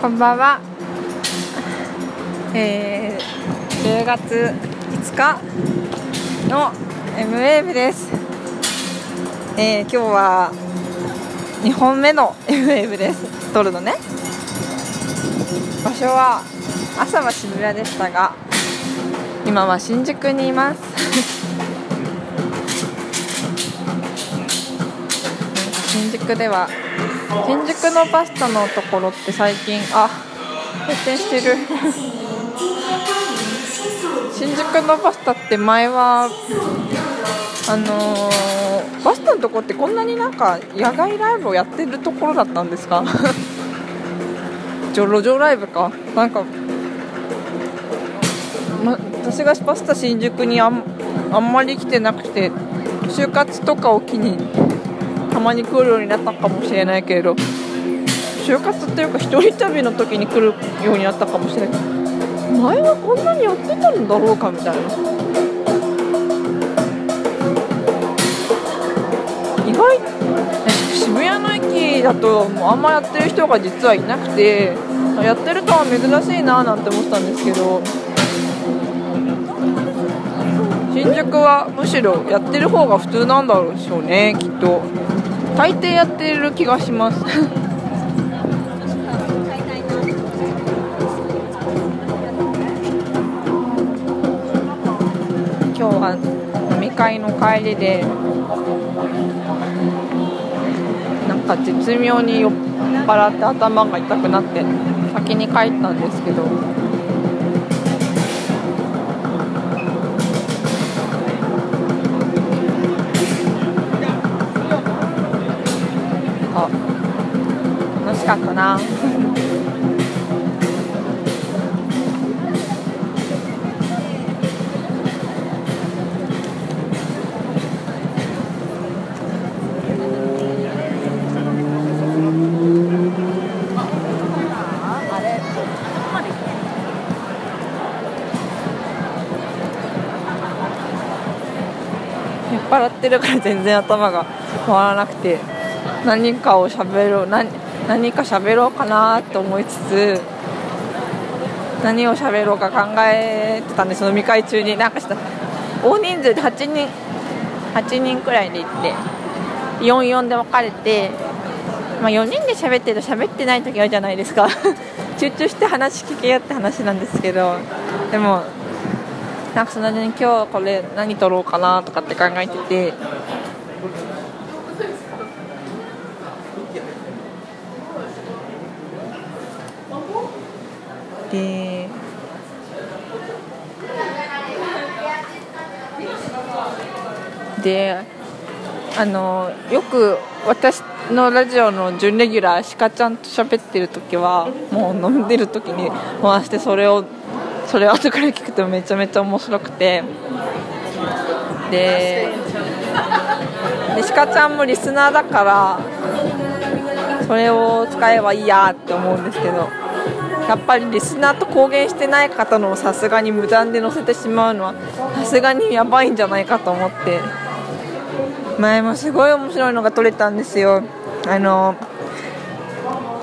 こんばんは。えー、10月5日の M ウェーブです。えー、今日は2本目の M ウェーブです。撮るのね。場所は朝は渋谷でしたが、今は新宿にいます。新宿では新宿のパスタのところって最近あ閉店してる。新宿のパスタって前はあのー、パスタのとこってこんなになんか野外ライブをやってるところだったんですか？路上ライブか。なんか、ま、私がパスタ新宿にあんあんまり来てなくて就活とかを機にたまに来るようになったかもしれないけれど就活っていうか一人旅の時に来るようになったかもしれない。前はこんなにやってたんだろうかみたいな。意外渋谷の駅だともうあんまやってる人が実はいなくてやってるとは珍しいななんて思ってたんですけど新宿はむしろやってる方が普通なんだろうでしょうねきっと。大抵やってる気がします。今日は飲み会の帰りでなんか絶妙に酔っ払って頭が痛くなって先に帰ったんですけど。しかったな。酔っ払ってるから全然頭が回らなくて何かを喋ろう何何か喋ろうかなと思いつつ何を喋ろうか考えてたんです飲み会中になんかした大人数で8人8人くらいで行って44で分かれて、まあ、4人で喋ってると喋ってない時あるじゃないですか。集中して話聞けよって話なんですけどでもなんかその間に今日これ何撮ろうかなとかって考えててで。であのよく私のラジオの準レギュラーしかちゃんと喋ってる時はもう飲んでる時に回してそれをそれを後から聞くとめちゃめちゃ面白くて。ででしかちゃんもリスナーだからそれを使えばいいやって思うんですけど。やっぱりリスナーと公言してない方のをさすがに無断で載せてしまうのはさすがにやばいんじゃないかと思って。前もすごい面白いのが撮れたんですよ。あの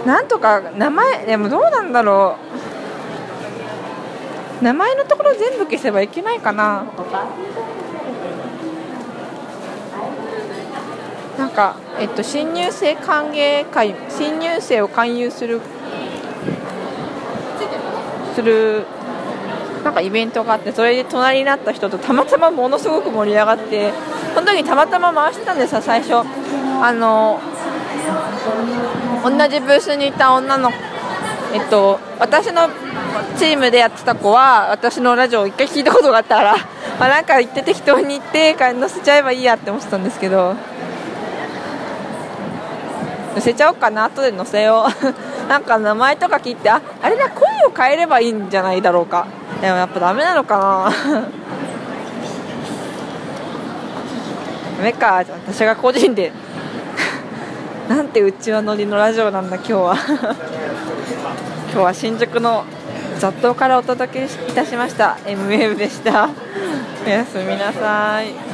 なんとか名前でもどうなんだろう。名前のところ全部消せばいけないかな。なんか、えっと、新入生歓迎会新入生を勧誘するするなんかイベントがあってそれで隣になった人とたまたまものすごく盛り上がってその時たまたま回してたんですよ最初。あの同じブースにいた女のえっと私のチームでやってた子は私のラジオを一回聞いたことがあったから、まあ、なんか言って適当に言って載せちゃえばいいやって思ってたんですけど。載せちゃおうかな後で載せよう。なんか名前とか聞いてああれだ声を変えればいいんじゃないだろうか。でもやっぱダメなのかな。ダメか。私が個人で。なんてうちわ乗りのラジオなんだ今日は。今日は新宿の雑踏からお届けいたしました。MWave でした。おやすみなさい。